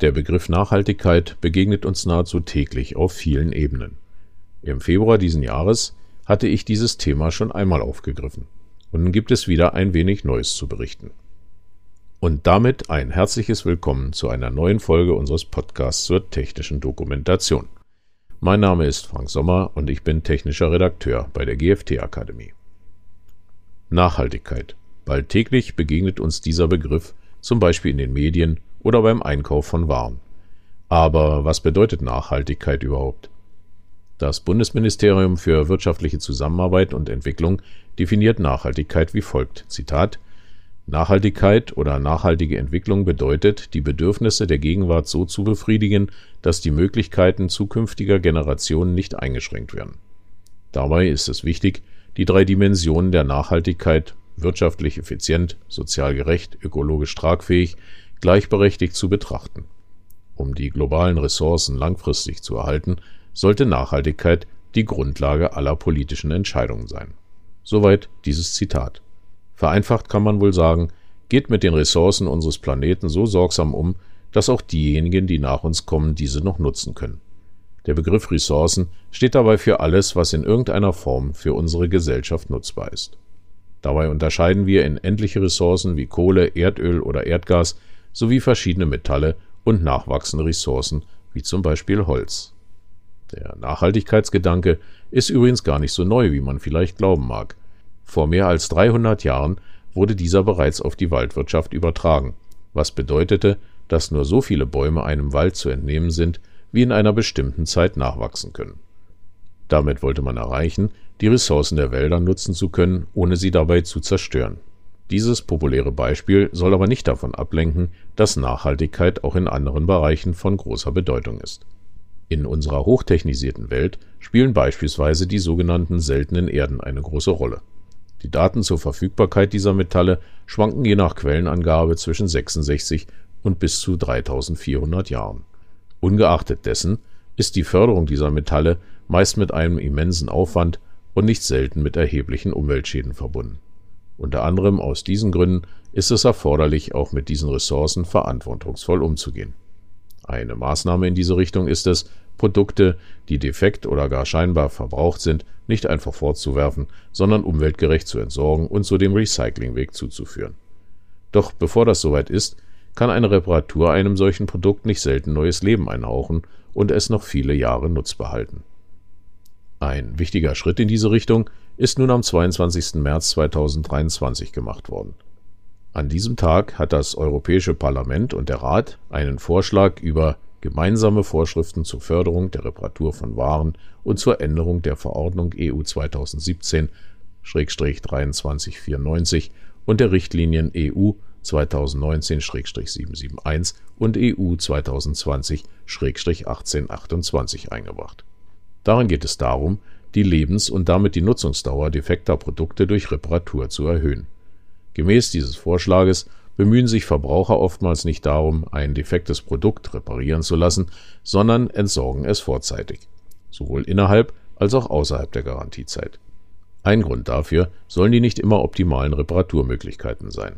Der Begriff Nachhaltigkeit begegnet uns nahezu täglich auf vielen Ebenen. Im Februar diesen Jahres hatte ich dieses Thema schon einmal aufgegriffen. Und nun gibt es wieder ein wenig Neues zu berichten. Und damit ein herzliches Willkommen zu einer neuen Folge unseres Podcasts zur technischen Dokumentation. Mein Name ist Frank Sommer und ich bin technischer Redakteur bei der GFT Akademie. Nachhaltigkeit. Bald täglich begegnet uns dieser Begriff, zum Beispiel in den Medien oder beim Einkauf von Waren. Aber was bedeutet Nachhaltigkeit überhaupt? Das Bundesministerium für wirtschaftliche Zusammenarbeit und Entwicklung definiert Nachhaltigkeit wie folgt: Zitat Nachhaltigkeit oder nachhaltige Entwicklung bedeutet, die Bedürfnisse der Gegenwart so zu befriedigen, dass die Möglichkeiten zukünftiger Generationen nicht eingeschränkt werden. Dabei ist es wichtig, die drei Dimensionen der Nachhaltigkeit wirtschaftlich effizient, sozial gerecht, ökologisch tragfähig gleichberechtigt zu betrachten. Um die globalen Ressourcen langfristig zu erhalten, sollte Nachhaltigkeit die Grundlage aller politischen Entscheidungen sein. Soweit dieses Zitat. Vereinfacht kann man wohl sagen, geht mit den Ressourcen unseres Planeten so sorgsam um, dass auch diejenigen, die nach uns kommen, diese noch nutzen können. Der Begriff Ressourcen steht dabei für alles, was in irgendeiner Form für unsere Gesellschaft nutzbar ist. Dabei unterscheiden wir in endliche Ressourcen wie Kohle, Erdöl oder Erdgas sowie verschiedene Metalle und nachwachsende Ressourcen wie zum Beispiel Holz. Der Nachhaltigkeitsgedanke ist übrigens gar nicht so neu, wie man vielleicht glauben mag. Vor mehr als 300 Jahren wurde dieser bereits auf die Waldwirtschaft übertragen, was bedeutete, dass nur so viele Bäume einem Wald zu entnehmen sind, wie in einer bestimmten Zeit nachwachsen können. Damit wollte man erreichen, die Ressourcen der Wälder nutzen zu können, ohne sie dabei zu zerstören. Dieses populäre Beispiel soll aber nicht davon ablenken, dass Nachhaltigkeit auch in anderen Bereichen von großer Bedeutung ist. In unserer hochtechnisierten Welt spielen beispielsweise die sogenannten seltenen Erden eine große Rolle. Die Daten zur Verfügbarkeit dieser Metalle schwanken je nach Quellenangabe zwischen 66 und bis zu 3400 Jahren. Ungeachtet dessen ist die Förderung dieser Metalle meist mit einem immensen Aufwand und nicht selten mit erheblichen Umweltschäden verbunden. Unter anderem aus diesen Gründen ist es erforderlich, auch mit diesen Ressourcen verantwortungsvoll umzugehen. Eine Maßnahme in diese Richtung ist es, Produkte, die defekt oder gar scheinbar verbraucht sind, nicht einfach fortzuwerfen, sondern umweltgerecht zu entsorgen und zu dem Recyclingweg zuzuführen. Doch bevor das soweit ist, kann eine Reparatur einem solchen Produkt nicht selten neues Leben einhauchen und es noch viele Jahre nutzbar halten. Ein wichtiger Schritt in diese Richtung ist nun am 22. März 2023 gemacht worden. An diesem Tag hat das Europäische Parlament und der Rat einen Vorschlag über gemeinsame Vorschriften zur Förderung der Reparatur von Waren und zur Änderung der Verordnung EU 2017-2394 und der Richtlinien EU 2019-771 und EU 2020-1828 eingebracht. Darin geht es darum, die Lebens- und damit die Nutzungsdauer defekter Produkte durch Reparatur zu erhöhen. Gemäß dieses Vorschlages bemühen sich Verbraucher oftmals nicht darum, ein defektes Produkt reparieren zu lassen, sondern entsorgen es vorzeitig, sowohl innerhalb als auch außerhalb der Garantiezeit. Ein Grund dafür sollen die nicht immer optimalen Reparaturmöglichkeiten sein.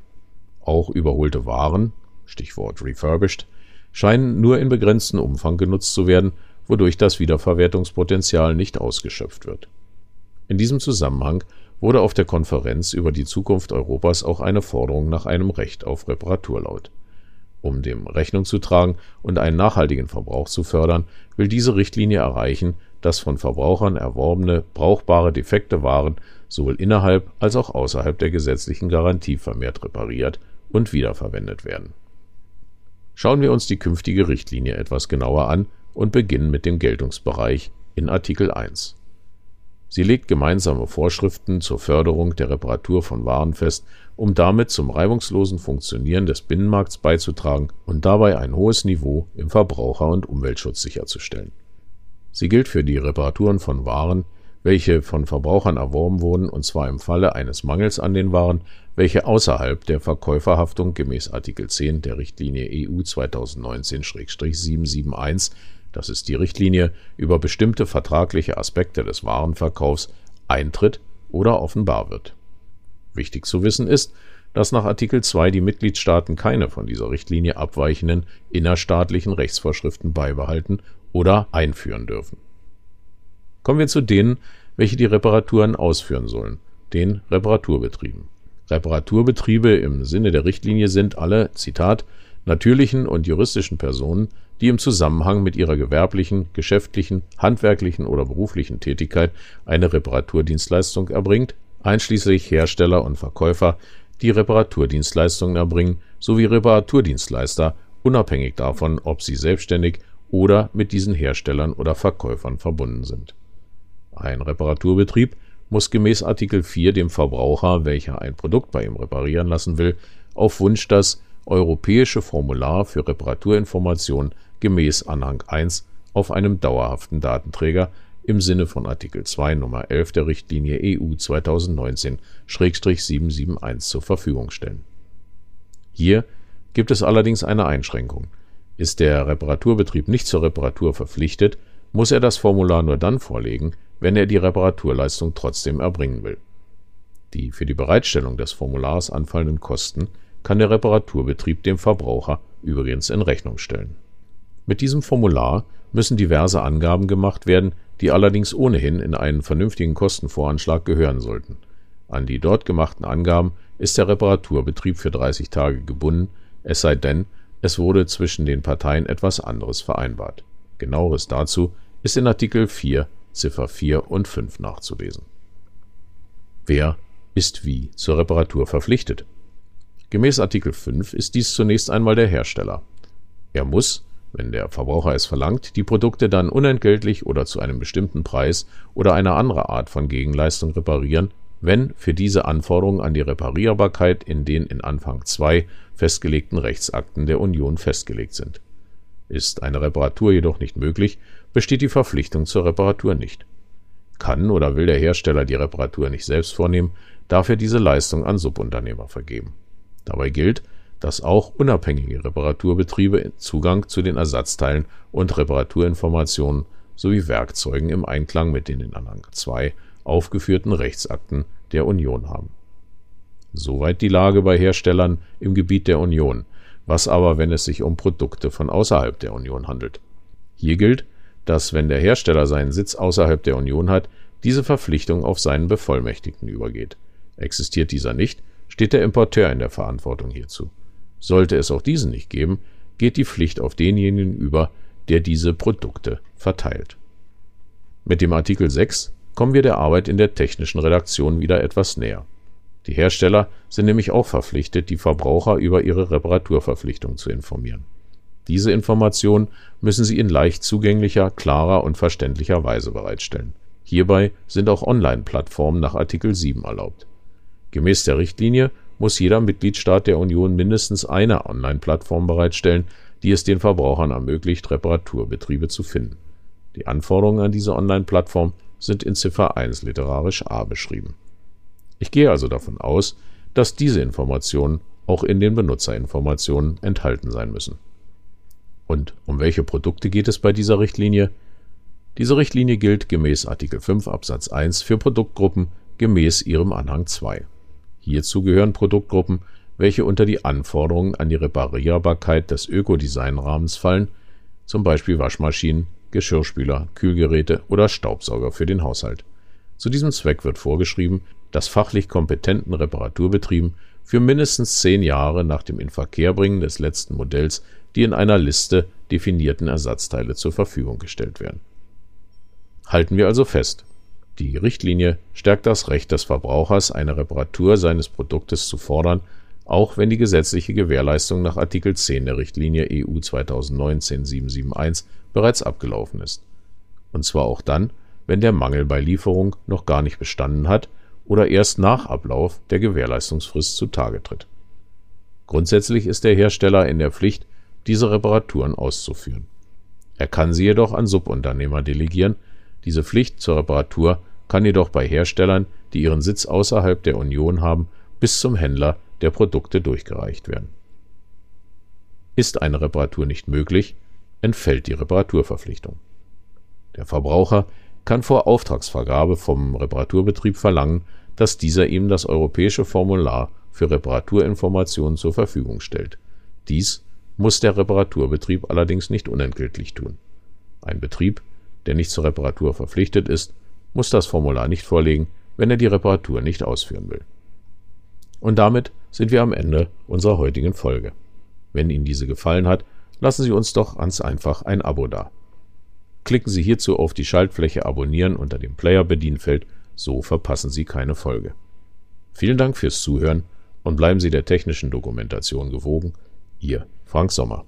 Auch überholte Waren, Stichwort refurbished, scheinen nur in begrenztem Umfang genutzt zu werden wodurch das Wiederverwertungspotenzial nicht ausgeschöpft wird. In diesem Zusammenhang wurde auf der Konferenz über die Zukunft Europas auch eine Forderung nach einem Recht auf Reparatur laut. Um dem Rechnung zu tragen und einen nachhaltigen Verbrauch zu fördern, will diese Richtlinie erreichen, dass von Verbrauchern erworbene, brauchbare defekte Waren sowohl innerhalb als auch außerhalb der gesetzlichen Garantie vermehrt repariert und wiederverwendet werden. Schauen wir uns die künftige Richtlinie etwas genauer an und beginnen mit dem Geltungsbereich in Artikel 1. Sie legt gemeinsame Vorschriften zur Förderung der Reparatur von Waren fest, um damit zum reibungslosen Funktionieren des Binnenmarkts beizutragen und dabei ein hohes Niveau im Verbraucher- und Umweltschutz sicherzustellen. Sie gilt für die Reparaturen von Waren, welche von Verbrauchern erworben wurden, und zwar im Falle eines Mangels an den Waren, welche außerhalb der Verkäuferhaftung gemäß Artikel 10 der Richtlinie EU 2019-771 das ist die Richtlinie über bestimmte vertragliche Aspekte des Warenverkaufs, eintritt oder offenbar wird. Wichtig zu wissen ist, dass nach Artikel 2 die Mitgliedstaaten keine von dieser Richtlinie abweichenden innerstaatlichen Rechtsvorschriften beibehalten oder einführen dürfen. Kommen wir zu denen, welche die Reparaturen ausführen sollen, den Reparaturbetrieben. Reparaturbetriebe im Sinne der Richtlinie sind alle, Zitat, natürlichen und juristischen Personen, die im Zusammenhang mit ihrer gewerblichen, geschäftlichen, handwerklichen oder beruflichen Tätigkeit eine Reparaturdienstleistung erbringt, einschließlich Hersteller und Verkäufer, die Reparaturdienstleistungen erbringen, sowie Reparaturdienstleister, unabhängig davon, ob sie selbstständig oder mit diesen Herstellern oder Verkäufern verbunden sind. Ein Reparaturbetrieb muss gemäß Artikel 4 dem Verbraucher, welcher ein Produkt bei ihm reparieren lassen will, auf Wunsch das Europäische Formular für Reparaturinformation gemäß Anhang 1 auf einem dauerhaften Datenträger im Sinne von Artikel 2 Nummer 11 der Richtlinie EU 2019/771 zur Verfügung stellen. Hier gibt es allerdings eine Einschränkung. Ist der Reparaturbetrieb nicht zur Reparatur verpflichtet, muss er das Formular nur dann vorlegen, wenn er die Reparaturleistung trotzdem erbringen will. Die für die Bereitstellung des Formulars anfallenden Kosten kann der Reparaturbetrieb dem Verbraucher übrigens in Rechnung stellen. Mit diesem Formular müssen diverse Angaben gemacht werden, die allerdings ohnehin in einen vernünftigen Kostenvoranschlag gehören sollten. An die dort gemachten Angaben ist der Reparaturbetrieb für 30 Tage gebunden, es sei denn, es wurde zwischen den Parteien etwas anderes vereinbart. Genaueres dazu ist in Artikel 4 Ziffer 4 und 5 nachzulesen. Wer ist wie zur Reparatur verpflichtet? Gemäß Artikel 5 ist dies zunächst einmal der Hersteller. Er muss, wenn der Verbraucher es verlangt, die Produkte dann unentgeltlich oder zu einem bestimmten Preis oder einer anderen Art von Gegenleistung reparieren, wenn für diese Anforderungen an die Reparierbarkeit in den in Anfang 2 festgelegten Rechtsakten der Union festgelegt sind. Ist eine Reparatur jedoch nicht möglich, besteht die Verpflichtung zur Reparatur nicht. Kann oder will der Hersteller die Reparatur nicht selbst vornehmen, darf er diese Leistung an Subunternehmer vergeben. Dabei gilt, dass auch unabhängige Reparaturbetriebe Zugang zu den Ersatzteilen und Reparaturinformationen sowie Werkzeugen im Einklang mit den in Anhang 2 aufgeführten Rechtsakten der Union haben. Soweit die Lage bei Herstellern im Gebiet der Union, was aber, wenn es sich um Produkte von außerhalb der Union handelt. Hier gilt, dass, wenn der Hersteller seinen Sitz außerhalb der Union hat, diese Verpflichtung auf seinen Bevollmächtigten übergeht. Existiert dieser nicht, steht der Importeur in der Verantwortung hierzu. Sollte es auch diesen nicht geben, geht die Pflicht auf denjenigen über, der diese Produkte verteilt. Mit dem Artikel 6 kommen wir der Arbeit in der technischen Redaktion wieder etwas näher. Die Hersteller sind nämlich auch verpflichtet, die Verbraucher über ihre Reparaturverpflichtung zu informieren. Diese Informationen müssen sie in leicht zugänglicher, klarer und verständlicher Weise bereitstellen. Hierbei sind auch Online-Plattformen nach Artikel 7 erlaubt. Gemäß der Richtlinie muss jeder Mitgliedstaat der Union mindestens eine Online-Plattform bereitstellen, die es den Verbrauchern ermöglicht, Reparaturbetriebe zu finden. Die Anforderungen an diese Online-Plattform sind in Ziffer 1 literarisch A beschrieben. Ich gehe also davon aus, dass diese Informationen auch in den Benutzerinformationen enthalten sein müssen. Und um welche Produkte geht es bei dieser Richtlinie? Diese Richtlinie gilt gemäß Artikel 5 Absatz 1 für Produktgruppen gemäß ihrem Anhang 2. Hierzu gehören Produktgruppen, welche unter die Anforderungen an die Reparierbarkeit des Ökodesign-Rahmens fallen, zum Beispiel Waschmaschinen, Geschirrspüler, Kühlgeräte oder Staubsauger für den Haushalt. Zu diesem Zweck wird vorgeschrieben, dass fachlich kompetenten Reparaturbetrieben für mindestens zehn Jahre nach dem Inverkehrbringen des letzten Modells die in einer Liste definierten Ersatzteile zur Verfügung gestellt werden. Halten wir also fest. Die Richtlinie stärkt das Recht des Verbrauchers, eine Reparatur seines Produktes zu fordern, auch wenn die gesetzliche Gewährleistung nach Artikel 10 der Richtlinie EU 2019-771 bereits abgelaufen ist. Und zwar auch dann, wenn der Mangel bei Lieferung noch gar nicht bestanden hat oder erst nach Ablauf der Gewährleistungsfrist zutage tritt. Grundsätzlich ist der Hersteller in der Pflicht, diese Reparaturen auszuführen. Er kann sie jedoch an Subunternehmer delegieren. Diese Pflicht zur Reparatur kann jedoch bei Herstellern, die ihren Sitz außerhalb der Union haben, bis zum Händler der Produkte durchgereicht werden. Ist eine Reparatur nicht möglich, entfällt die Reparaturverpflichtung. Der Verbraucher kann vor Auftragsvergabe vom Reparaturbetrieb verlangen, dass dieser ihm das europäische Formular für Reparaturinformationen zur Verfügung stellt. Dies muss der Reparaturbetrieb allerdings nicht unentgeltlich tun. Ein Betrieb, der nicht zur Reparatur verpflichtet ist, muss das Formular nicht vorlegen, wenn er die Reparatur nicht ausführen will. Und damit sind wir am Ende unserer heutigen Folge. Wenn Ihnen diese gefallen hat, lassen Sie uns doch ganz einfach ein Abo da. Klicken Sie hierzu auf die Schaltfläche Abonnieren unter dem Player-Bedienfeld, so verpassen Sie keine Folge. Vielen Dank fürs Zuhören und bleiben Sie der technischen Dokumentation gewogen. Ihr Frank Sommer.